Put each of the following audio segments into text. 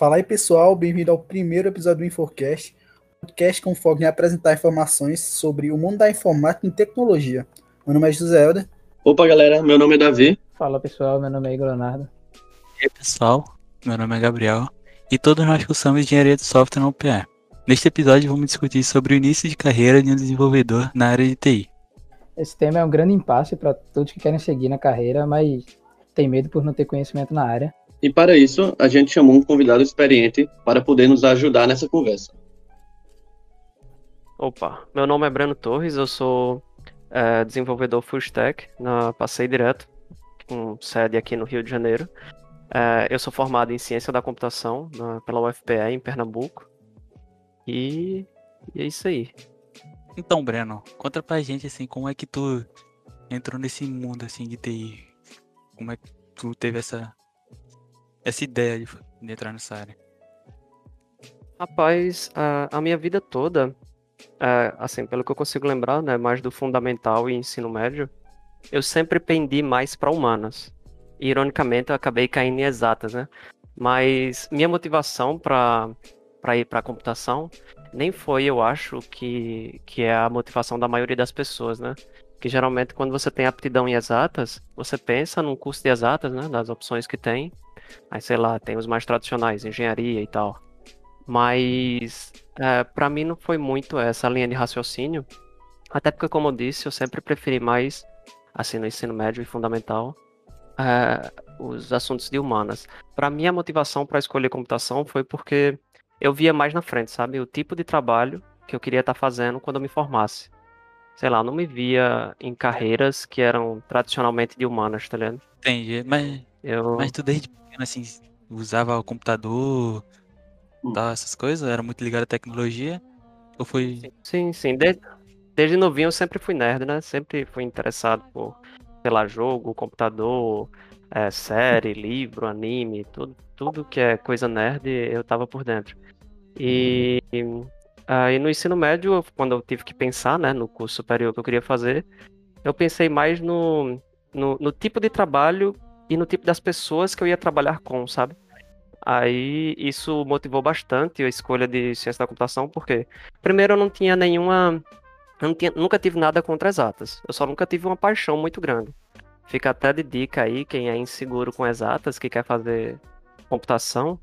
Fala aí pessoal, bem-vindo ao primeiro episódio do Infocast, podcast com foco em apresentar informações sobre o mundo da informática e tecnologia. Meu nome é José Helder. Opa galera, meu nome é Davi. Fala pessoal, meu nome é Igor Leonardo. E aí pessoal, meu nome é Gabriel e todos nós cursamos engenharia de software na UPE. Neste episódio vamos discutir sobre o início de carreira de um desenvolvedor na área de TI. Esse tema é um grande impasse para todos que querem seguir na carreira, mas tem medo por não ter conhecimento na área. E para isso, a gente chamou um convidado experiente para poder nos ajudar nessa conversa. Opa, meu nome é Breno Torres, eu sou é, desenvolvedor full stack na Passei Direto, com sede aqui no Rio de Janeiro. É, eu sou formado em Ciência da Computação na, pela UFPE em Pernambuco. E, e é isso aí. Então, Breno, conta pra gente assim, como é que tu entrou nesse mundo assim de TI? Como é que tu teve essa essa ideia de, de entrar nessa área? Rapaz, a, a minha vida toda, é, assim, pelo que eu consigo lembrar, né, mais do fundamental e ensino médio, eu sempre pendi mais para humanas. E, ironicamente, eu acabei caindo em exatas, né? Mas minha motivação para para ir para computação nem foi, eu acho, que, que é a motivação da maioria das pessoas, né? Que geralmente quando você tem aptidão em exatas, você pensa num curso de exatas, né? Das opções que tem, Aí, sei lá, tem os mais tradicionais, engenharia e tal. Mas, é, para mim não foi muito essa linha de raciocínio. Até porque, como eu disse, eu sempre preferi mais, assim, no ensino médio e fundamental, é, os assuntos de humanas. Para mim, a motivação para escolher computação foi porque eu via mais na frente, sabe? O tipo de trabalho que eu queria estar tá fazendo quando eu me formasse. Sei lá, não me via em carreiras que eram tradicionalmente de humanas, tá ligado? Entendi, mas, eu... mas tu desde pequeno, assim, usava o computador, hum. tal, essas coisas? Era muito ligado à tecnologia? Ou foi... Sim, sim. Desde, desde novinho eu sempre fui nerd, né? Sempre fui interessado por, sei lá, jogo, computador, é, série, livro, anime, tudo, tudo que é coisa nerd, eu tava por dentro. E aí no ensino médio, quando eu tive que pensar, né, no curso superior que eu queria fazer, eu pensei mais no, no, no tipo de trabalho e no tipo das pessoas que eu ia trabalhar com, sabe? Aí isso motivou bastante a escolha de ciência da computação, porque primeiro eu não tinha nenhuma. Eu tinha, nunca tive nada contra exatas. Eu só nunca tive uma paixão muito grande. Fica até de dica aí, quem é inseguro com exatas, que quer fazer computação,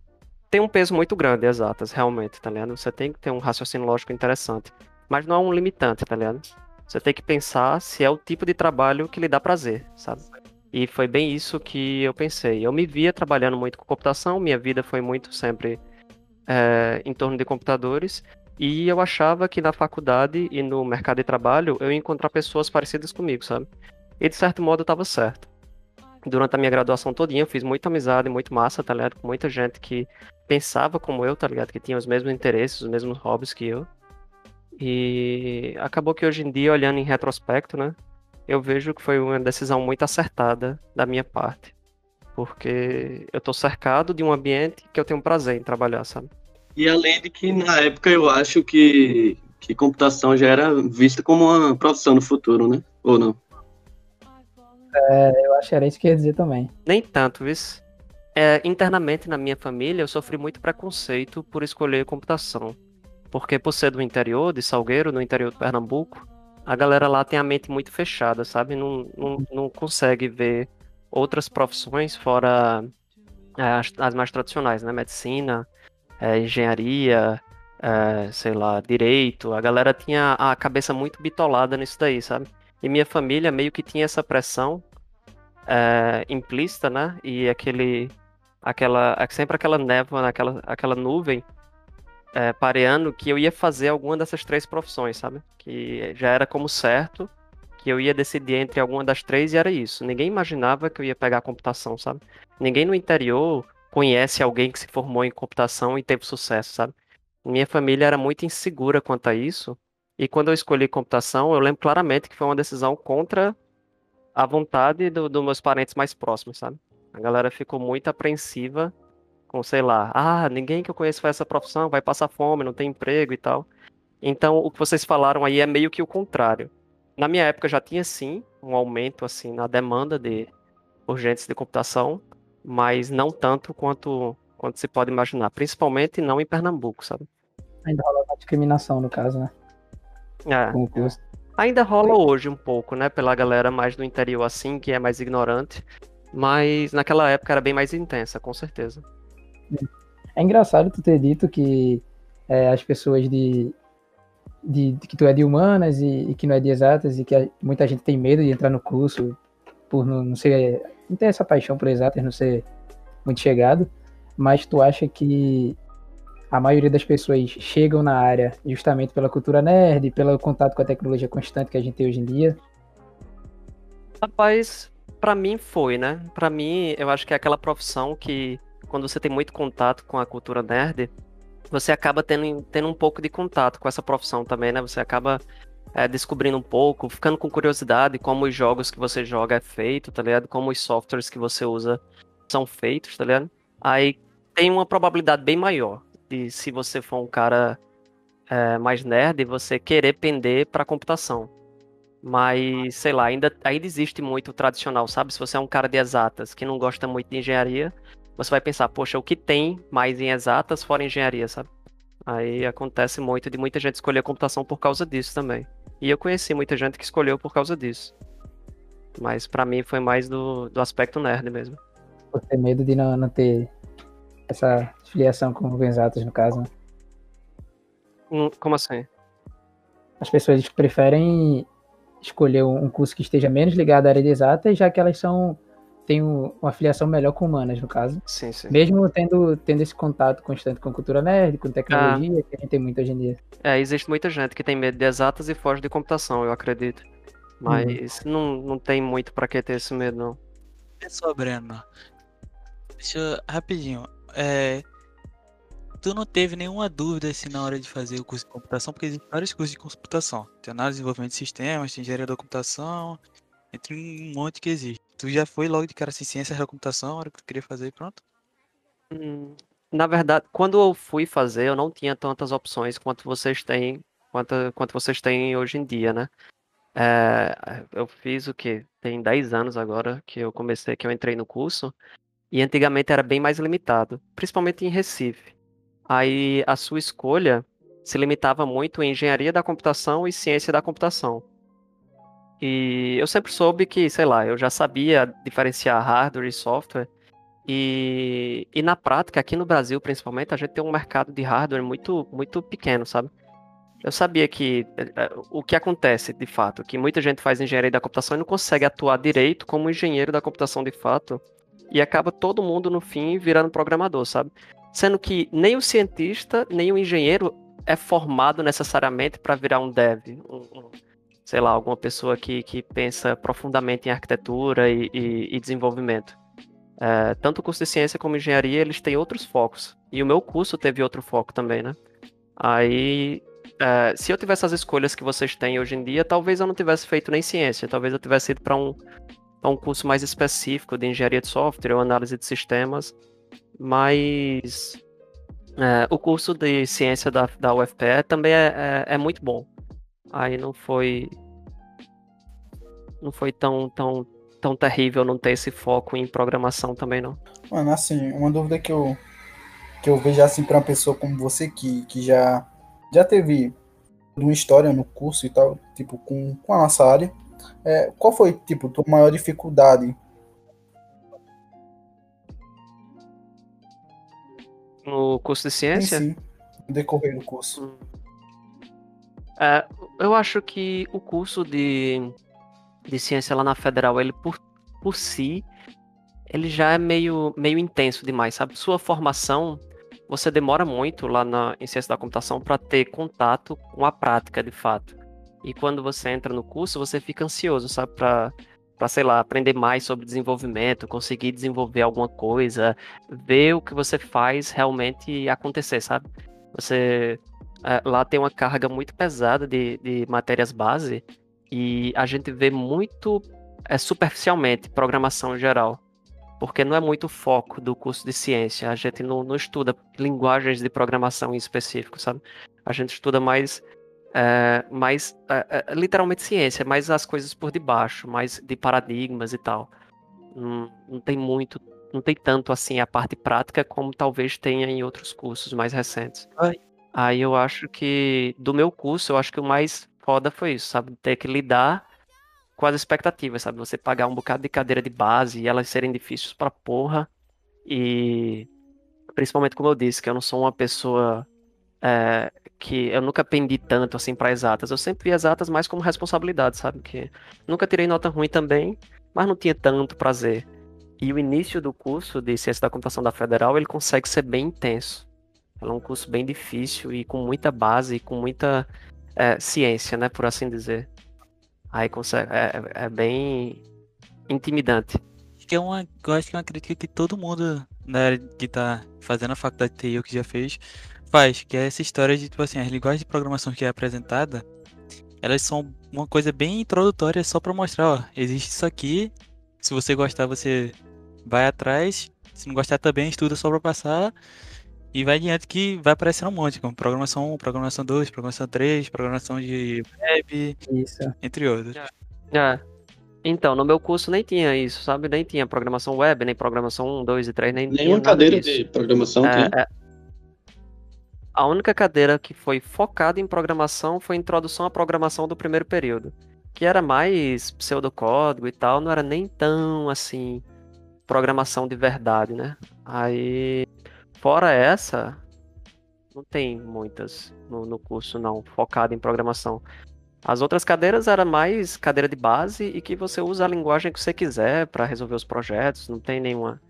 tem um peso muito grande exatas, realmente, tá ligado? Você tem que ter um raciocínio lógico interessante. Mas não é um limitante, tá ligado? Você tem que pensar se é o tipo de trabalho que lhe dá prazer, sabe? E foi bem isso que eu pensei. Eu me via trabalhando muito com computação, minha vida foi muito sempre é, em torno de computadores, e eu achava que na faculdade e no mercado de trabalho eu ia encontrar pessoas parecidas comigo, sabe? E de certo modo estava certo. Durante a minha graduação todinha eu fiz muita amizade, muito massa, tá ligado? Com muita gente que pensava como eu, tá ligado? Que tinha os mesmos interesses, os mesmos hobbies que eu. E acabou que hoje em dia, olhando em retrospecto, né? Eu vejo que foi uma decisão muito acertada da minha parte. Porque eu tô cercado de um ambiente que eu tenho prazer em trabalhar, sabe? E além de que na época eu acho que, que computação já era vista como uma profissão no futuro, né? Ou não? É, eu acho que era isso que eu ia dizer também. Nem tanto, viu? É, internamente na minha família eu sofri muito preconceito por escolher computação. Porque por ser do interior, de Salgueiro, no interior de Pernambuco, a galera lá tem a mente muito fechada, sabe? Não, não, não consegue ver outras profissões fora é, as, as, mais tradicionais, né? Medicina, é, engenharia, é, sei lá, direito. A galera tinha a cabeça muito bitolada nisso daí, sabe? E minha família meio que tinha essa pressão é, implícita, né? E aquele, aquela, sempre aquela névoa, aquela, aquela nuvem é, pareando que eu ia fazer alguma dessas três profissões, sabe? Que já era como certo que eu ia decidir entre alguma das três e era isso. Ninguém imaginava que eu ia pegar computação, sabe? Ninguém no interior conhece alguém que se formou em computação e teve sucesso, sabe? Minha família era muito insegura quanto a isso. E quando eu escolhi computação, eu lembro claramente que foi uma decisão contra a vontade dos do meus parentes mais próximos, sabe? A galera ficou muito apreensiva com, sei lá, ah, ninguém que eu conheço faz essa profissão, vai passar fome, não tem emprego e tal. Então, o que vocês falaram aí é meio que o contrário. Na minha época já tinha sim um aumento assim na demanda de urgentes de computação, mas não tanto quanto quanto se pode imaginar, principalmente não em Pernambuco, sabe? Ainda rola uma discriminação, no caso, né? É. Ainda rola hoje um pouco, né? Pela galera mais do interior assim, que é mais ignorante. Mas naquela época era bem mais intensa, com certeza. É engraçado tu ter dito que é, as pessoas de, de, de que tu é de humanas e, e, que não é de exatas e que a, muita gente tem medo de entrar no curso por não, não ser não ter essa paixão por exatas, não ser muito chegado, mas tu acha que a maioria das pessoas chegam na área justamente pela cultura nerd, pelo contato com a tecnologia constante que a gente tem hoje em dia? Rapaz, para mim foi, né? Para mim, eu acho que é aquela profissão que quando você tem muito contato com a cultura nerd, você acaba tendo, tendo um pouco de contato com essa profissão também, né? Você acaba é, descobrindo um pouco, ficando com curiosidade como os jogos que você joga é feito, tá ligado? Como os softwares que você usa são feitos, tá ligado? Aí tem uma probabilidade bem maior de se você for um cara é, mais nerd, você querer pender para computação. Mas, sei lá, ainda, ainda existe muito tradicional, sabe? Se você é um cara de exatas que não gosta muito de engenharia, você vai pensar, poxa, o que tem mais em exatas fora engenharia, sabe? Aí acontece muito de muita gente escolher computação por causa disso também. E eu conheci muita gente que escolheu por causa disso. Mas para mim foi mais do, do aspecto nerd mesmo. Por ter medo de não, não ter essa filiação com exatas, no caso, né? Como assim? As pessoas preferem escolher um curso que esteja menos ligado à área de exatas, já que elas são têm uma filiação melhor com humanas, no caso. Sim, sim. Mesmo tendo, tendo esse contato constante com cultura nerd, com tecnologia, ah. que a gente tem muito hoje em dia. É, existe muita gente que tem medo de exatas e foge de computação, eu acredito. Mas uhum. não, não tem muito para que ter esse medo, não. É só, Breno. Deixa eu, rapidinho. É, tu não teve nenhuma dúvida assim na hora de fazer o curso de computação, porque existem vários cursos de computação. Tem análise de desenvolvimento de sistemas, tem engenharia da computação, entre um monte que existe. Tu já foi logo de cara assim, ciência da computação, a hora que tu queria fazer e pronto? Hum, na verdade, quando eu fui fazer, eu não tinha tantas opções quanto vocês têm, quanto, quanto vocês têm hoje em dia, né? É, eu fiz o que? Tem 10 anos agora que eu comecei, que eu entrei no curso, e antigamente era bem mais limitado, principalmente em Recife. Aí a sua escolha se limitava muito em engenharia da computação e ciência da computação. E eu sempre soube que, sei lá, eu já sabia diferenciar hardware e software. E, e na prática, aqui no Brasil principalmente, a gente tem um mercado de hardware muito, muito pequeno, sabe? Eu sabia que é, é, o que acontece de fato, que muita gente faz engenharia da computação e não consegue atuar direito como engenheiro da computação de fato, e acaba todo mundo no fim virando programador, sabe? Sendo que nem o cientista, nem o engenheiro é formado necessariamente para virar um dev, um, um sei lá, alguma pessoa que, que pensa profundamente em arquitetura e, e, e desenvolvimento. É, tanto o curso de ciência como engenharia, eles têm outros focos. E o meu curso teve outro foco também, né? Aí, é, se eu tivesse as escolhas que vocês têm hoje em dia, talvez eu não tivesse feito nem ciência, talvez eu tivesse ido para um, um curso mais específico de engenharia de software ou análise de sistemas. Mas é, o curso de ciência da, da UFPE também é, é, é muito bom aí não foi não foi tão tão tão terrível não ter esse foco em programação também não. Mano, assim, uma dúvida que eu que eu vejo assim para uma pessoa como você que, que já já teve uma história no curso e tal, tipo com, com a nossa área, é, qual foi tipo tua maior dificuldade no curso de ciência? Sim, sim no decorrer do curso. Hum. É, eu acho que o curso de, de ciência lá na Federal, ele por, por si, ele já é meio, meio intenso demais, sabe? Sua formação, você demora muito lá na, em ciência da computação para ter contato com a prática, de fato. E quando você entra no curso, você fica ansioso, sabe? Para sei lá, aprender mais sobre desenvolvimento, conseguir desenvolver alguma coisa, ver o que você faz realmente acontecer, sabe? Você lá tem uma carga muito pesada de, de matérias base e a gente vê muito é, superficialmente programação em geral, porque não é muito foco do curso de ciência. A gente não, não estuda linguagens de programação em específico, sabe? A gente estuda mais, é, mais é, é literalmente ciência, mais as coisas por debaixo, mais de paradigmas e tal. Não, não tem muito não tem tanto assim a parte prática como talvez tenha em outros cursos mais recentes. Aí eu acho que do meu curso, eu acho que o mais foda foi isso, sabe? Ter que lidar com as expectativas, sabe? Você pagar um bocado de cadeira de base e elas serem difíceis pra porra. E principalmente como eu disse, que eu não sou uma pessoa é, que eu nunca pendi tanto assim para exatas. Eu sempre vi exatas mais como responsabilidade, sabe? Que nunca tirei nota ruim também, mas não tinha tanto prazer. E o início do curso de Ciência da Computação da Federal, ele consegue ser bem intenso. É um curso bem difícil e com muita base e com muita é, ciência, né, por assim dizer. Aí consegue, é, é bem intimidante. Acho que é uma, eu acho que é uma crítica que todo mundo área que tá fazendo a faculdade de TI ou que já fez faz, que é essa história de, tipo assim, as linguagens de programação que é apresentada, elas são uma coisa bem introdutória só para mostrar, ó, existe isso aqui, se você gostar você vai atrás, se não gostar também estuda só para passar, e vai adiante que vai aparecendo um monte, como programação 1, programação 2, programação 3, programação de web, Isso. entre outros. É. Então, no meu curso nem tinha isso, sabe? Nem tinha programação web, nem programação 1, 2 e 3, nem tinha Nenhuma nada cadeira disso. de programação É, tem. é. A única cadeira que foi focada em programação foi introdução à programação do primeiro período, que era mais pseudocódigo e tal, não era nem tão assim programação de verdade, né? Aí, fora essa, não tem muitas no, no curso não focada em programação. As outras cadeiras era mais cadeira de base e que você usa a linguagem que você quiser para resolver os projetos, não tem nenhuma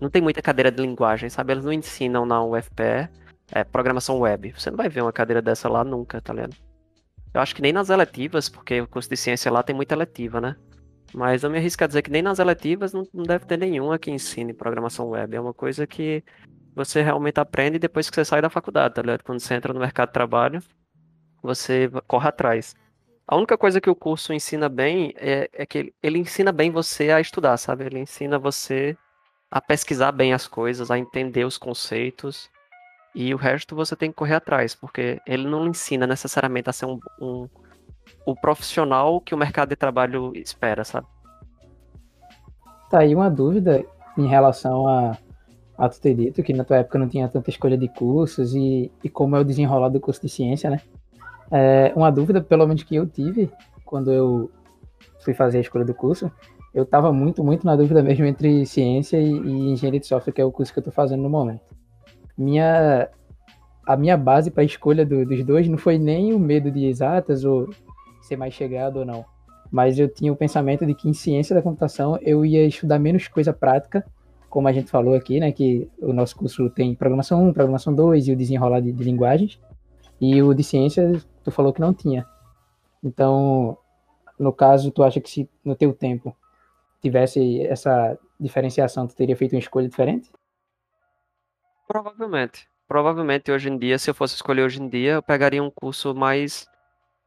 não tem muita cadeira de linguagem, sabe? Eles não ensinam na UFPE é, programação web. Você não vai ver uma cadeira dessa lá nunca, tá ligado? Eu acho que nem nas eletivas, porque o curso de ciência lá tem muita eletiva, né? Mas eu me arrisco a dizer que nem nas eletivas não, não deve ter nenhuma que ensine programação web. É uma coisa que você realmente aprende depois que você sai da faculdade, tá ligado? Quando você entra no mercado de trabalho, você corre atrás. A única coisa que o curso ensina bem é, é que ele, ele ensina bem você a estudar, sabe? Ele ensina você a pesquisar bem as coisas, a entender os conceitos. E o resto você tem que correr atrás, porque ele não ensina necessariamente a ser um, um- o profissional que o mercado de trabalho espera, sabe? Tá aí uma dúvida em relação a, a tu ter dito que na tua época não tinha tanta escolha de cursos e, e como é o desenrolar do curso de ciência, né? É, uma dúvida, pelo menos que eu tive quando eu fui fazer a escolha do curso, eu tava muito, muito na dúvida mesmo entre ciência e, e engenharia de software, que é o curso que eu tô fazendo no momento. Minha, a minha base para a escolha do- dos dois não foi nem o medo de exatas ou ser mais chegado ou não mas eu tinha o pensamento de que em ciência da computação eu ia estudar menos coisa prática, como a gente falou aqui, né, que o nosso curso tem programação 1, programação 2 e o desenrolar de, de linguagens, e o de ciência tu falou que não tinha. Então, no caso, tu acha que se no teu tempo tivesse essa diferenciação, tu teria feito uma escolha diferente? Provavelmente. Provavelmente hoje em dia, se eu fosse escolher hoje em dia, eu pegaria um curso mais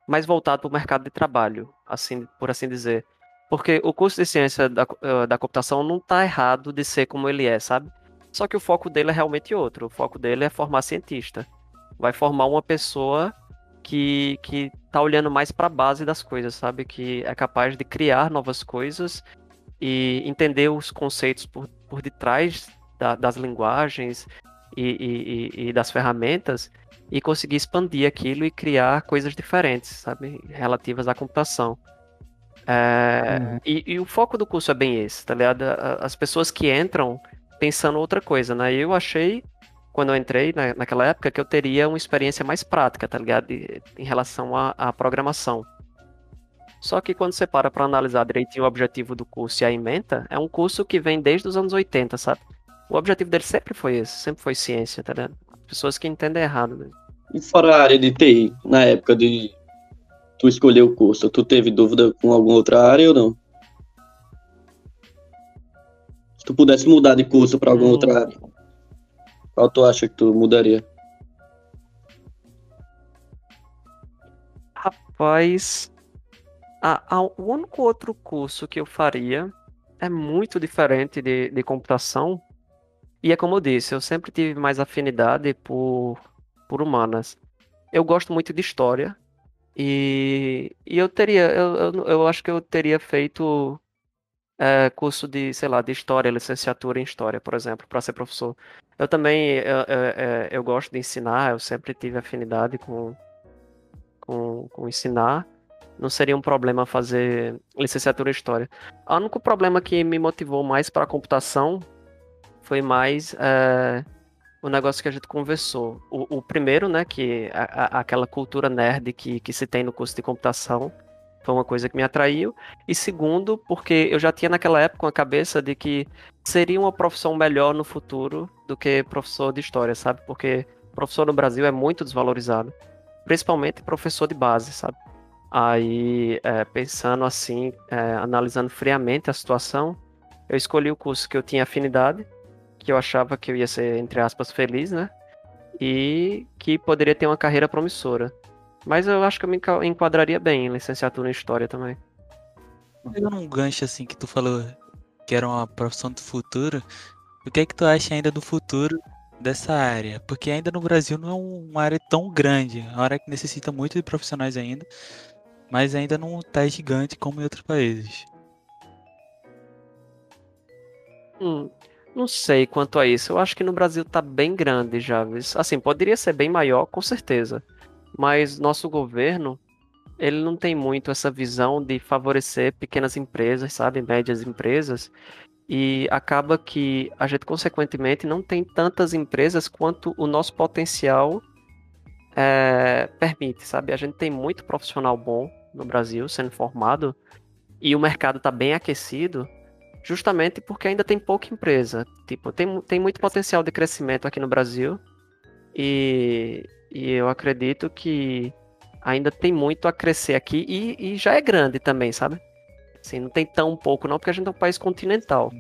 mais voltado para o mercado de trabalho, assim, por assim dizer. Porque o curso de ciência da, eh, da computação não está errado de ser como ele é, sabe? Só que o foco dele é realmente outro. O foco dele é formar cientista. Vai formar uma pessoa que, que tá olhando mais para a base das coisas, sabe? Que é capaz de criar novas coisas e entender os conceitos por, por detrás da- das linguagens e- e- e das ferramentas e conseguir expandir aquilo e criar coisas diferentes, sabe? Relativas à computação. É, Uhum. e, e o foco do curso é bem esse, tá ligado? As pessoas que entram pensando outra coisa, né? Eu achei, quando eu entrei na, naquela época, que eu teria uma experiência mais prática, tá ligado? De- em relação à, à programação. Só que quando você para pra analisar direitinho o objetivo do curso e a ementa, é um curso que vem desde os anos 80, sabe? O objetivo dele sempre foi esse, sempre foi ciência, tá ligado? Pessoas que entendem errado, né? E fora a área de TI, na época de tu escolher o curso, tu teve dúvida com alguma outra área ou não? Se tu pudesse mudar de curso para alguma outra área, qual tu acha que tu mudaria? Rapaz, a- a- o único outro curso que eu faria é muito diferente de, de computação. E é como eu disse, eu sempre tive mais afinidade por, por humanas. Eu gosto muito de história. E, e eu teria, eu, eu, eu acho que eu teria feito é, curso de, sei lá, de história, licenciatura em história, por exemplo, para ser professor. Eu também eu, eu, eu, gosto de ensinar, eu sempre tive afinidade com, com, com ensinar. Não seria um problema fazer licenciatura em história. O único problema que me motivou mais para a computação foi mais é, o negócio que a gente conversou. O, o primeiro, né, que a, a, aquela cultura nerd que, que se tem no curso de computação, foi uma coisa que me atraiu. E segundo, porque eu já tinha naquela época uma cabeça de que seria uma profissão melhor no futuro do que professor de história, sabe? Porque professor no Brasil é muito desvalorizado, principalmente professor de base, sabe? Aí, é, pensando assim, é, analisando friamente a situação, eu escolhi o curso que eu tinha afinidade, que eu achava que eu ia ser, entre aspas, feliz, né? E que poderia ter uma carreira promissora. Mas eu acho que eu me enquadraria bem em licenciatura em História também. Pegando um gancho assim que tu falou que era uma profissão do futuro, o que é que tu acha ainda do futuro dessa área? Porque ainda no Brasil não é uma área tão grande, é uma área que necessita muito de profissionais ainda, mas ainda não tá gigante como em outros países. Hum, não sei quanto a isso. Eu acho que no Brasil tá bem grande já. Assim, poderia ser bem maior, com certeza. Mas nosso governo, ele não tem muito essa visão de favorecer pequenas empresas, sabe, médias empresas, e acaba que a gente consequentemente não tem tantas empresas quanto o nosso potencial é, permite, sabe? A gente tem muito profissional bom no Brasil sendo formado e o mercado está bem aquecido, justamente porque ainda tem pouca empresa. Tipo, tem, tem muito potencial de crescimento aqui no Brasil e, e eu acredito que ainda tem muito a crescer aqui e, e, já é grande também, sabe? Assim, não tem tão pouco não, porque a gente é um país continental.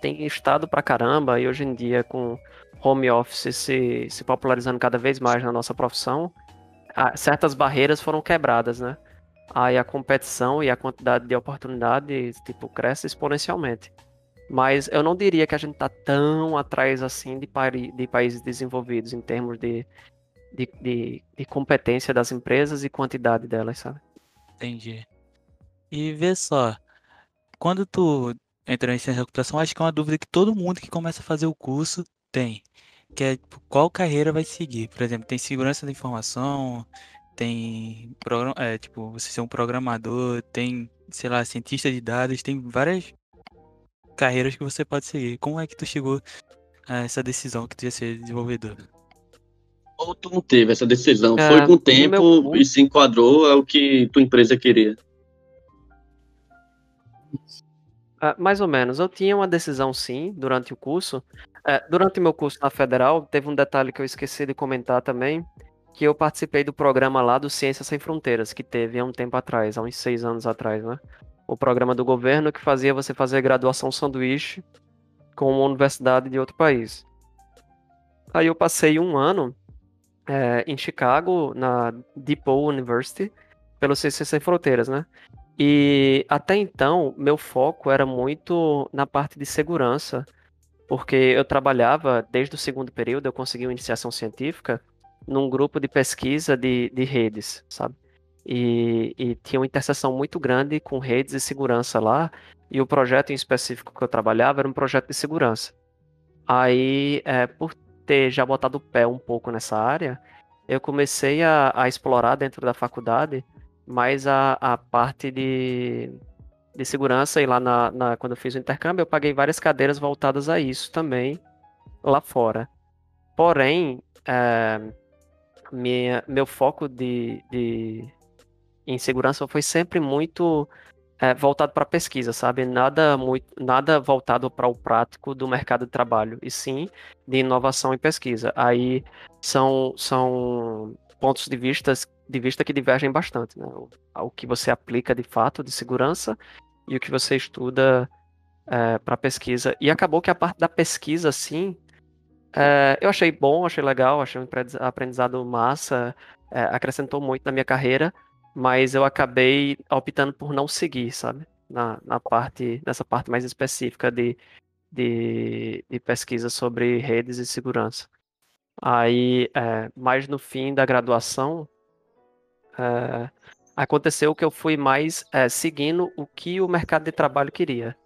Tem estado pra caramba e hoje em dia com home office se, se popularizando cada vez mais na nossa profissão, certas barreiras foram quebradas, né? Aí a competição e a quantidade de oportunidades, tipo, cresce exponencialmente. Mas eu não diria que a gente tá tão atrás assim de, de países desenvolvidos em termos de de, de, de competência das empresas e quantidade delas, sabe? Entendi. E vê só, quando tu entra em ciência da computação, acho que é uma dúvida que todo mundo que começa a fazer o curso tem, que é tipo, qual carreira vai seguir. Por exemplo, tem segurança da informação, tem é, tipo, você ser um programador, tem, sei lá, cientista de dados, tem várias carreiras que você pode seguir. Como é que tu chegou a essa decisão que tu ia ser desenvolvedor? ou tu não teve essa decisão? É, Foi com o tempo meu... e se enquadrou ao que tua empresa queria? Uh, mais ou menos. Eu tinha uma decisão sim durante o curso. Uh, durante o meu curso na Federal, teve um detalhe que eu esqueci de comentar também, que eu participei do programa lá do Ciências Sem Fronteiras, que teve há um tempo atrás, há uns seis anos atrás, né? O programa do governo que fazia você fazer graduação sanduíche com uma universidade de outro país. Aí eu passei um ano é, em Chicago, na DePaul University, pelo Ciências Sem Fronteiras, né? E até então, meu foco era muito na parte de segurança, porque eu trabalhava desde o segundo período, eu consegui uma iniciação científica num grupo de pesquisa de, de redes, sabe? E, e, tinha uma interseção muito grande com redes e segurança lá, e o projeto em específico que eu trabalhava era um projeto de segurança. Aí, é, por ter já botado o pé um pouco nessa área, eu comecei a, a explorar dentro da faculdade mais a, a parte de, de segurança. E lá na, na, quando eu fiz o intercâmbio, eu paguei várias cadeiras voltadas a isso também lá fora. Porém, é, minha, meu foco de, de, em segurança foi sempre muito é, voltado para pesquisa, sabe? Nada muito, nada voltado para o prático do mercado de trabalho, e sim de inovação e pesquisa. Aí são, são pontos de vista, de vista que divergem bastante, né? O, o que você aplica de fato de segurança e o que você estuda é, para pesquisa. E acabou que a parte da pesquisa, sim, é, eu achei bom, achei legal, achei um aprendizado massa, é, acrescentou muito na minha carreira mas eu acabei optando por não seguir, sabe? Na, na parte, nessa parte mais específica de, de, de pesquisa sobre redes e segurança. Aí, é, mais no fim da graduação, é, aconteceu que eu fui mais é, seguindo o que o mercado de trabalho queria.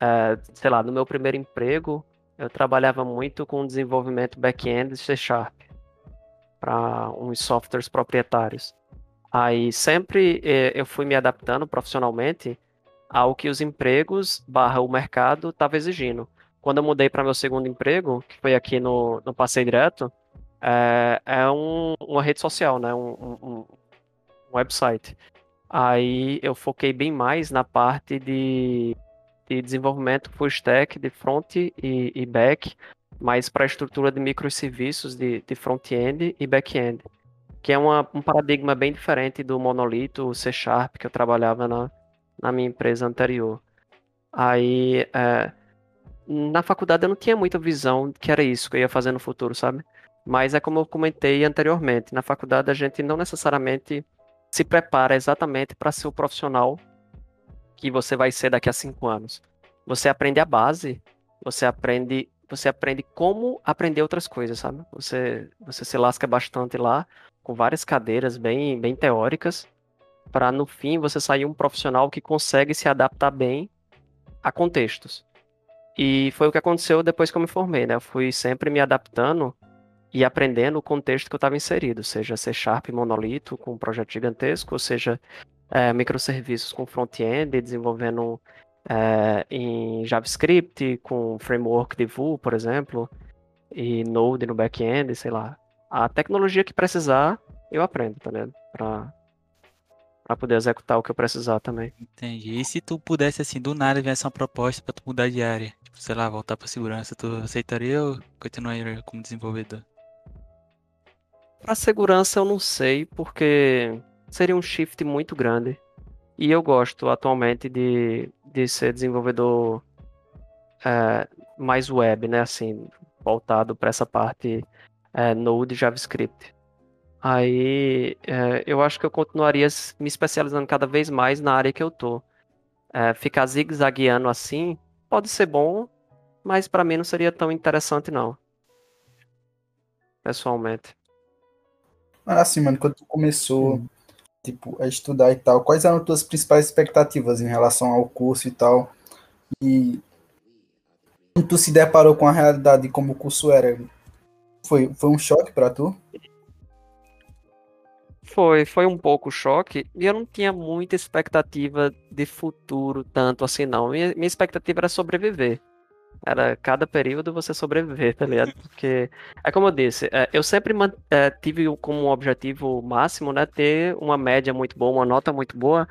é, sei lá, no meu primeiro emprego, eu trabalhava muito com desenvolvimento back-end C Sharp para uns softwares proprietários. Aí sempre eh, eu fui me adaptando profissionalmente ao que os empregos barra o mercado estava exigindo. Quando eu mudei para meu segundo emprego, que foi aqui no, no Passeio Direto, é, é um, uma rede social, né? Um, um, um, website. Aí eu foquei bem mais na parte de, de desenvolvimento full stack, de front e, e back, mais para a estrutura de microserviços de, de front-end e back-end, que é uma, um paradigma bem diferente do monolito C Sharp que eu trabalhava na, na minha empresa anterior. Aí, é, na faculdade eu não tinha muita visão que era isso que eu ia fazer no futuro, sabe? Mas é como eu comentei anteriormente, na faculdade a gente não necessariamente se prepara exatamente para ser o profissional que você vai ser daqui a cinco anos. Você aprende a base, você aprende, você aprende como aprender outras coisas, sabe? Você, você se lasca bastante lá com várias cadeiras bem, bem teóricas para no fim você sair um profissional que consegue se adaptar bem a contextos. E foi o que aconteceu depois que eu me formei, né? Eu fui sempre me adaptando e aprendendo o contexto que eu estava inserido, seja C Sharp monolito com um projeto gigantesco, ou seja é, microserviços com front-end, desenvolvendo é, em JavaScript, com framework de Vue, por exemplo, e Node no back-end, sei lá. A tecnologia que precisar, eu aprendo, tá ligado? Pra, para poder executar o que eu precisar também. Entendi. E se tu pudesse, assim, do nada viesse uma proposta para tu mudar de área? Tipo, sei lá, voltar pra segurança, tu aceitaria ou continuaria como desenvolvedor? Para segurança eu não sei, porque seria um shift muito grande. E eu gosto atualmente de, de ser desenvolvedor é, mais web, né? Assim, voltado para essa parte é, Node JavaScript. Aí é, eu acho que eu continuaria me especializando cada vez mais na área que eu tô. É, ficar zigue-zagueando assim pode ser bom, mas para mim não seria tão interessante não. Pessoalmente. Mas assim, mano, quando tu começou hum. Tipo, a estudar e tal, quais eram as tuas principais expectativas em relação ao curso e tal? E quando tu se deparou com a realidade de como o curso era, foi, foi um choque para tu? Foi, foi um pouco choque e eu não tinha muita expectativa de futuro tanto assim não. Minha, minha expectativa era sobreviver. Era cada período você sobreviver, tá ligado? Porque, é como eu disse, é, eu sempre é, tive como objetivo máximo, né, ter uma média muito boa, uma nota muito boa,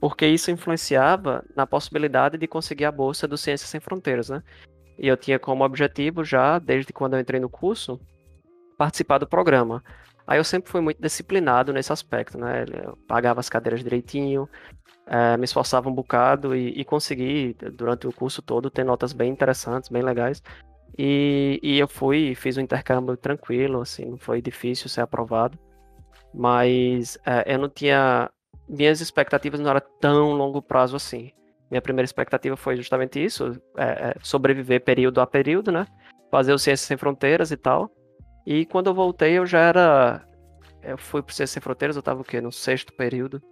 porque isso influenciava na possibilidade de conseguir a bolsa do Ciências Sem Fronteiras, né? E eu tinha como objetivo já, desde quando eu entrei no curso, participar do programa. Aí eu sempre fui muito disciplinado nesse aspecto, né? Eu pagava as cadeiras direitinho, é, me esforçava um bocado e, e, consegui, durante o curso todo, ter notas bem interessantes, bem legais. E, e eu fui, fiz um intercâmbio tranquilo, assim, não foi difícil ser aprovado. Mas é, eu não tinha. Minhas expectativas não eram tão longo prazo assim. Minha primeira expectativa foi justamente isso: é, sobreviver período a período, né? Fazer o Ciências Sem Fronteiras e tal. E quando eu voltei, eu já era. Eu fui pro Ciências Sem Fronteiras, eu tava o quê? No sexto período.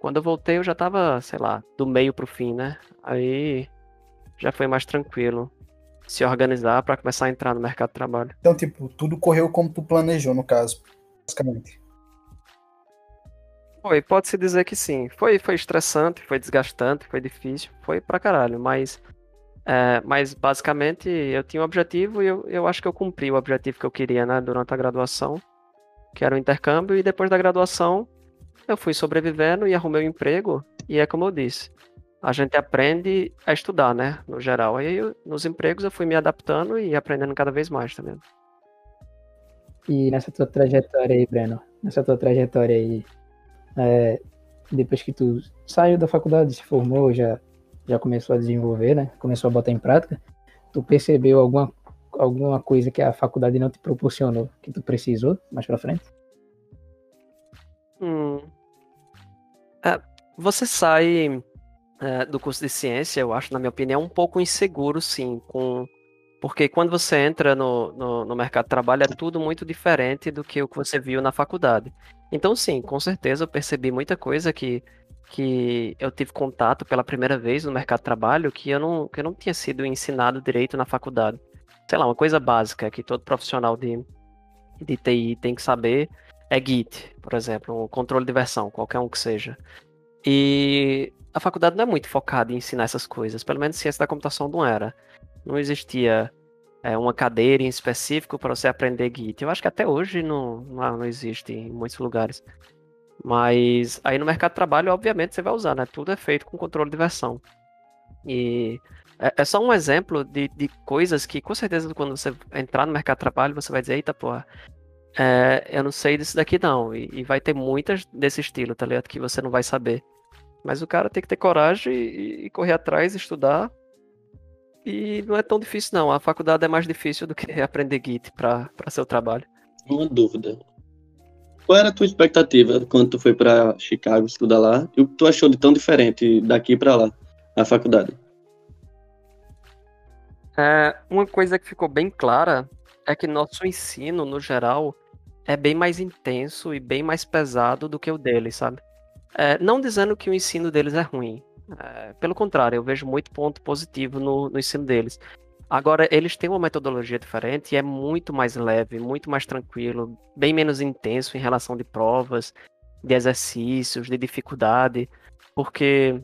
Quando eu voltei, eu já tava, sei lá, do meio pro fim, né? Aí já foi mais tranquilo se organizar para começar a entrar no mercado de trabalho. Então, tipo, tudo correu como tu planejou, no caso, basicamente. Foi, pode-se dizer que sim. Foi, foi estressante, foi desgastante, foi difícil, foi pra caralho, mas é, mas basicamente eu tinha um objetivo e eu, eu acho que eu cumpri o objetivo que eu queria né, durante a graduação, que era o intercâmbio, e depois da graduação eu fui sobrevivendo e arrumei um emprego, e é como eu disse, a gente aprende a estudar, né, no geral. Aí eu, nos empregos eu fui me adaptando e aprendendo cada vez mais também. E nessa tua trajetória aí, Breno, nessa tua trajetória aí, é, depois que tu saiu da faculdade, se formou, já já começou a desenvolver, né? Começou a botar em prática. Tu percebeu alguma, alguma coisa que a faculdade não te proporcionou, que tu precisou mais para frente? Hum. É, você sai é, do curso de ciência, eu acho, na minha opinião, um pouco inseguro, sim, com porque quando você entra no, no, no, mercado de trabalho é tudo muito diferente do que o que você viu na faculdade. Então, sim, com certeza eu percebi muita coisa que que eu tive contato pela primeira vez no mercado de trabalho que eu não, que eu não tinha sido ensinado direito na faculdade. Sei lá, uma coisa básica que todo profissional de, de TI tem que saber é Git, por exemplo, um controle de versão, qualquer um que seja. E a faculdade não é muito focada em ensinar essas coisas, pelo menos ciência da computação não era. Não existia é, uma cadeira em específico para você aprender Git. Eu acho que até hoje não, não, existe em muitos lugares. Mas aí no mercado de trabalho, obviamente, você vai usar, né? Tudo é feito com controle de versão. E é, é só um exemplo de, de coisas que, com certeza, quando você entrar no mercado de trabalho, você vai dizer, eita, porra, é, eu não sei disso daqui não. E, e, vai ter muitas desse estilo, tá ligado? Que você não vai saber. Mas o cara tem que ter coragem e, e correr atrás, estudar. E não é tão difícil não. A faculdade é mais difícil do que aprender Git para seu trabalho. Uma dúvida. Qual era a tua expectativa quando tu foi para Chicago estudar lá? E o que tu achou de tão diferente daqui para lá, na faculdade? É, uma coisa que ficou bem clara é que nosso ensino, no geral, é bem mais intenso e bem mais pesado do que o deles, sabe? É, não dizendo que o ensino deles é ruim. É, pelo contrário, eu vejo muito ponto positivo no, no ensino deles. Agora, eles têm uma metodologia diferente e é muito mais leve, muito mais tranquilo, bem menos intenso em relação de provas, de exercícios, de dificuldade, porque,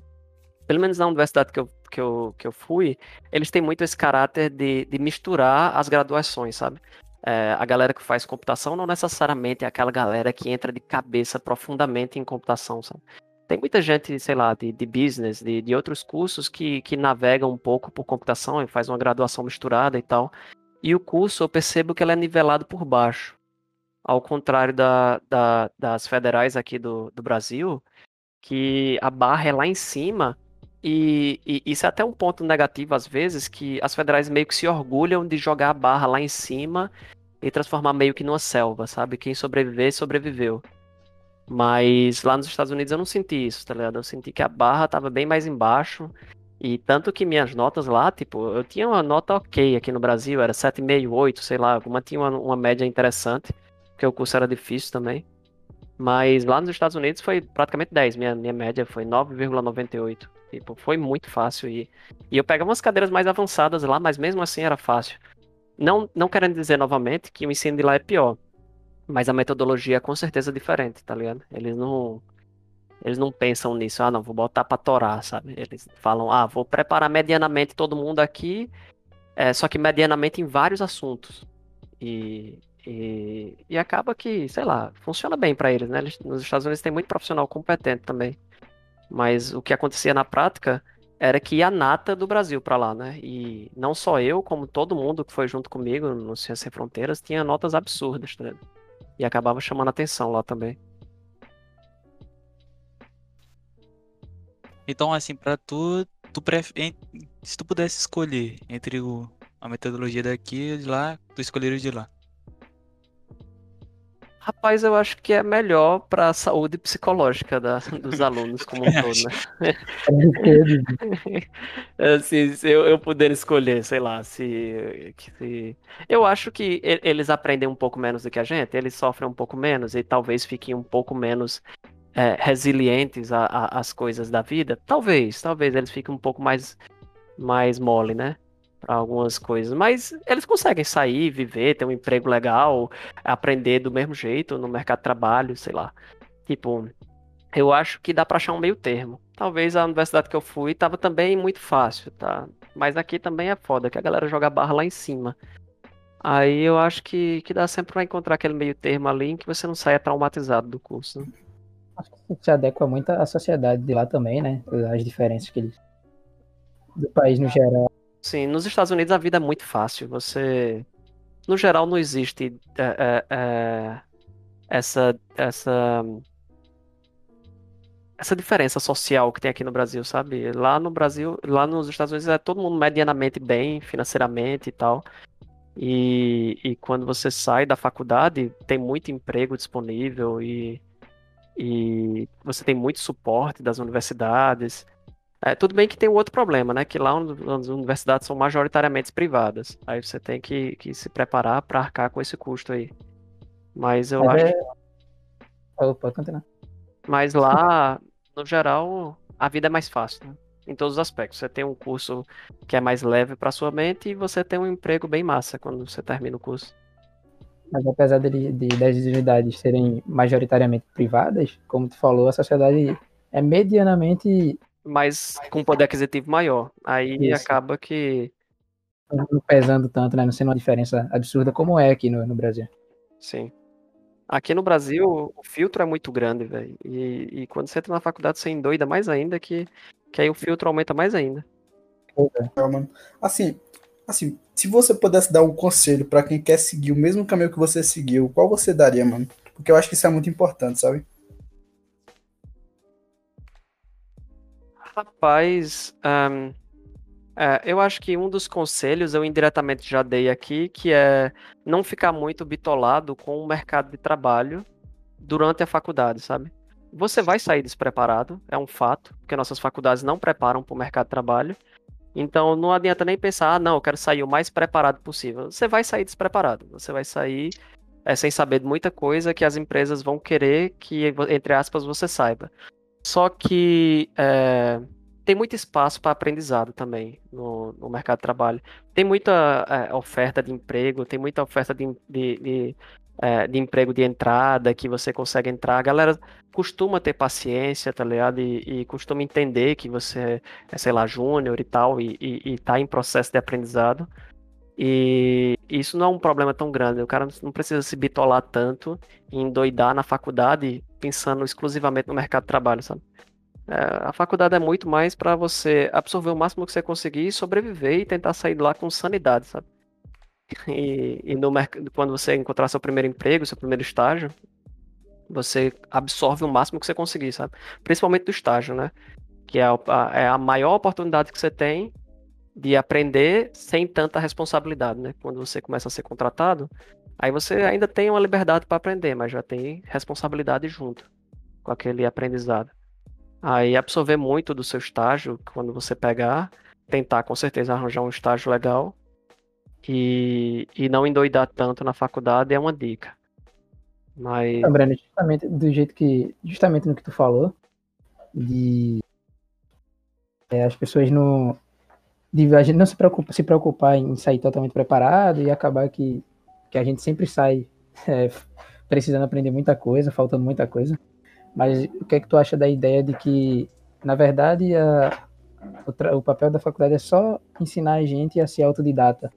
pelo menos na universidade que eu, que eu, que eu fui, eles têm muito esse caráter de, de misturar as graduações, sabe? É, a galera que faz computação não necessariamente é aquela galera que entra de cabeça profundamente em computação, sabe? Tem muita gente, sei lá, de, de business, de, de outros cursos que, que navega um pouco por computação e faz uma graduação misturada e tal. E o curso eu percebo que ele é nivelado por baixo. Ao contrário da, da, das federais aqui do, do Brasil, que a barra é lá em cima. E, e, isso é até um ponto negativo às vezes, que as federais meio que se orgulham de jogar a barra lá em cima e transformar meio que numa selva, sabe? Quem sobreviver, sobreviveu. Mas lá nos Estados Unidos eu não senti isso, tá ligado? Eu senti que a barra tava bem mais embaixo. E tanto que minhas notas lá, tipo, eu tinha uma nota ok aqui no Brasil, era 7,5, 8, sei lá, alguma tinha uma, uma média interessante, porque o curso era difícil também. Mas lá nos Estados Unidos foi praticamente 10, minha, minha média foi 9,98. Tipo, foi muito fácil. E, e eu pegava umas cadeiras mais avançadas lá, mas mesmo assim era fácil. Não, não querendo dizer novamente que o ensino de lá é pior. Mas a metodologia é com certeza diferente, tá ligado? Eles não. Eles não pensam nisso, ah, não, vou botar pra torar, sabe? Eles falam, ah, vou preparar medianamente todo mundo aqui, é, só que medianamente em vários assuntos. E, e, e acaba que, sei lá, funciona bem para eles, né? Eles, nos Estados Unidos tem muito profissional competente também. Mas o que acontecia na prática era que ia a nata do Brasil para lá, né? E não só eu, como todo mundo que foi junto comigo no Ciência Sem Fronteiras, tinha notas absurdas, tá ligado? E acabava chamando atenção lá também. Então, assim, para tu, tu pref... se tu pudesse escolher entre o... a metodologia daqui e de lá, tu escolheria de lá. Rapaz, eu acho que é melhor para a saúde psicológica da, dos alunos como um todo, né? assim, se eu, eu puder escolher, sei lá, se, se, Eu acho que eles aprendem um pouco menos do que a gente, eles sofrem um pouco menos e talvez fiquem um pouco menos é, resilientes às coisas da vida. Talvez, talvez eles fiquem um pouco mais, mais mole, né? Para algumas coisas, mas eles conseguem sair, viver, ter um emprego legal, aprender do mesmo jeito no mercado de trabalho, sei lá. Tipo, eu acho que dá para achar um meio termo. Talvez a universidade que eu fui tava também muito fácil, tá? Mas aqui também é foda, que a galera joga barra lá em cima. Aí eu acho que, que dá sempre pra encontrar aquele meio termo ali em que você não saia traumatizado do curso. Né? Acho que se adequa muito à sociedade de lá também, né? As diferenças que eles. do país no geral. Sim, nos Estados Unidos a vida é muito fácil. Você. No geral, não existe é, é, essa, essa. Essa diferença social que tem aqui no Brasil, sabe? Lá no Brasil, lá nos Estados Unidos é todo mundo medianamente bem financeiramente e tal. E, e quando você sai da faculdade, tem muito emprego disponível e, e você tem muito suporte das universidades. É, tudo bem que tem um outro problema, né? Que lá as universidades são majoritariamente privadas. Aí você tem que, que se preparar para arcar com esse custo aí. Mas eu Mas acho. É... Oh, pode continuar. Mas lá, no geral, a vida é mais fácil, né? em todos os aspectos. Você tem um curso que é mais leve para sua mente e você tem um emprego bem massa quando você termina o curso. Mas apesar de, de, das unidades serem majoritariamente privadas, como tu falou, a sociedade é medianamente. Mas com poder aquisitivo maior. Aí Isso. acaba que. não pesando tanto, né? Não sendo uma diferença absurda como é aqui no, no Brasil. Sim. Aqui no Brasil, o filtro é muito grande, velho. E, e quando você entra na faculdade, você endoida mais ainda, que, que aí o filtro aumenta mais ainda. É, mano. Assim, assim, se você pudesse dar um conselho pra quem quer seguir o mesmo caminho que você seguiu, qual você daria, mano? Porque eu acho que isso é muito importante, sabe? Rapaz, ahn, é, eu acho que um dos conselhos eu indiretamente já dei aqui, que é não ficar muito bitolado com o mercado de trabalho durante a faculdade, sabe? Você vai sair despreparado, é um fato, porque nossas faculdades não preparam para o mercado de trabalho. Então não adianta nem pensar, ah, não, eu quero sair o mais preparado possível. Você vai sair despreparado, você vai sair é, sem saber de muita coisa que as empresas vão querer que, entre aspas, você saiba. Só que é, tem muito espaço para aprendizado também no, no mercado de trabalho. Tem muita é, oferta de emprego, tem muita oferta de, de, de, é, de emprego de entrada que você consegue entrar. A galera costuma ter paciência, tá ligado? E, e costuma entender que você é, sei lá, júnior e tal, e, e, e tá em processo de aprendizado. E isso não é um problema tão grande. O cara não precisa se bitolar tanto e endoidar na faculdade pensando exclusivamente no mercado de trabalho, sabe? É, a faculdade é muito mais para você absorver o máximo que você conseguir, sobreviver e tentar sair lá com sanidade, sabe? E, e no quando você encontrar seu primeiro emprego, seu primeiro estágio, você absorve o máximo que você conseguir, sabe? Principalmente do estágio, né? Que é a, a- é a maior oportunidade que você tem de aprender sem tanta responsabilidade, né? Quando você começa a ser contratado, aí você ainda tem uma liberdade para aprender, mas já tem responsabilidade junto com aquele aprendizado. Aí absorver muito do seu estágio quando você pegar, tentar com certeza arranjar um estágio legal e, e não endoidar tanto na faculdade é uma dica. Mas Então, Breno, justamente do jeito que. Justamente no que tu falou, de é, as pessoas não. De a gente não se preocupa, se preocupar em sair totalmente preparado e acabar que, que a gente sempre sai é, precisando aprender muita coisa, faltando muita coisa. Mas o que é que tu acha da ideia de que, na verdade, a, o, o papel da faculdade é só ensinar a gente a ser autodidata?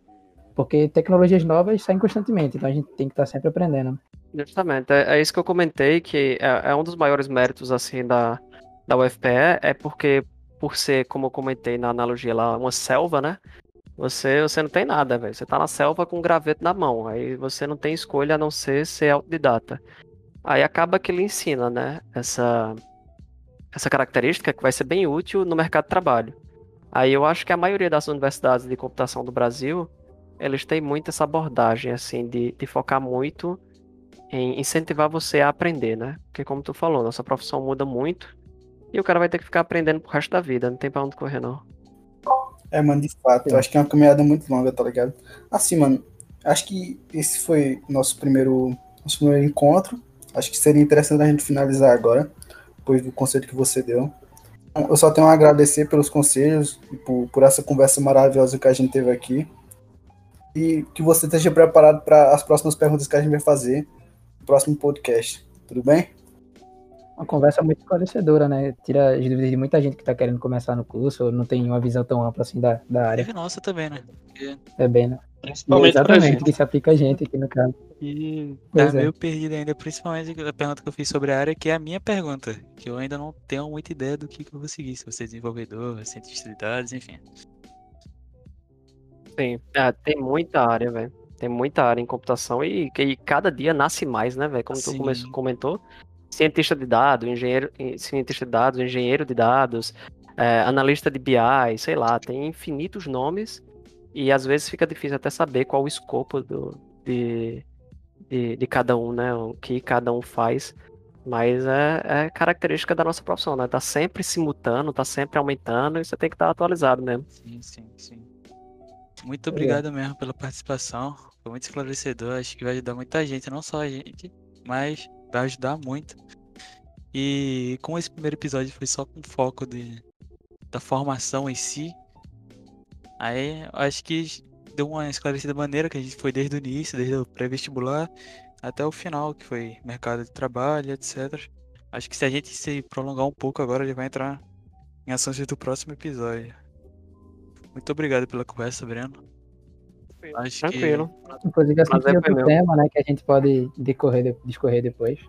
Porque tecnologias novas saem constantemente, então a gente tem que estar sempre aprendendo. né? Justamente, é, é isso que eu comentei, que é, é um dos maiores méritos, assim, da, da UFPE, é porque, por ser, como eu comentei na analogia lá, uma selva, né? Você, você não tem nada, velho. Você tá na selva com um graveto na mão, aí você não tem escolha a não ser ser autodidata. Aí acaba que ele ensina, né? Essa, essa característica que vai ser bem útil no mercado de trabalho. Aí eu acho que a maioria das universidades de computação do Brasil, eles têm muito essa abordagem, assim, de, de focar muito em incentivar você a aprender, né? Porque como tu falou, nossa profissão muda muito e o cara vai ter que ficar aprendendo pro resto da vida, não tem pra onde correr não. É, mano, de fato, eu acho que é uma caminhada muito longa, tá ligado? Assim, mano, acho que esse foi nosso primeiro, nosso primeiro encontro. Acho que seria interessante a gente finalizar agora, depois do conselho que você deu. Então, Eu só tenho a agradecer pelos conselhos e por, por essa conversa maravilhosa que a gente teve aqui. E que você esteja preparado para as próximas perguntas que a gente vai fazer no próximo podcast. Tudo bem? Uma conversa muito esclarecedora, né? Tira as dúvidas de muita gente que tá querendo começar no curso, ou não tem uma visão tão ampla assim da, da área. Teve nossa também, né? Porque- É bem, né? Principalmente Exatamente, gente. que se aplica a gente aqui no caso. E Pois tá é. meio perdido ainda, principalmente a pergunta que eu fiz sobre a área, que é a minha pergunta, que eu ainda não tenho muita ideia do que, que eu vou seguir, se você é desenvolvedor, cientista de dados, enfim. Sim, é, tem muita área, velho. Tem muita área em computação e, e cada dia nasce mais, né, velho? Como tu Sim. come- comentou, cientista de dados, engenheiro, cientista de dados, engenheiro de dados, é, analista de BI, sei lá, tem infinitos nomes e às vezes fica difícil até saber qual o escopo do, de, de, de cada um, né? O que cada um faz. Mas é, é característica da nossa profissão, né? Tá sempre se mutando, tá sempre aumentando e você tem que estar atualizado mesmo. Sim, sim, sim. Muito obrigado mesmo pela participação. Foi muito esclarecedor. Acho que vai ajudar muita gente, não só a gente, mas vai ajudar muito. E como esse primeiro episódio foi só com foco de, da formação em si, aí acho que deu uma esclarecida maneira que a gente foi desde o início, desde o pré-vestibular até o final, que foi mercado de trabalho, etc. Acho que se a gente se prolongar um pouco agora, ele vai entrar em ações do próximo episódio. Muito obrigado pela conversa, Breno. Acho Tranquilo. Inclusive, eu Mas sempre é tem outro meu. tema, né, que a gente pode decorrer, de- discorrer depois.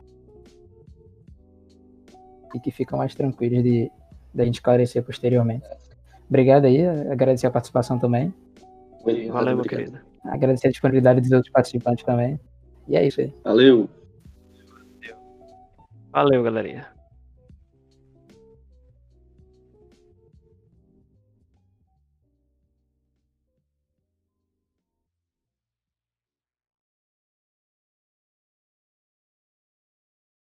E que fica mais tranquilo de da gente esclarecer posteriormente. Obrigado aí, agradecer a participação também. Obrigado, Valeu, meu querido. Agradecer a disponibilidade dos outros participantes também. E é isso aí. Valeu. Valeu, galerinha.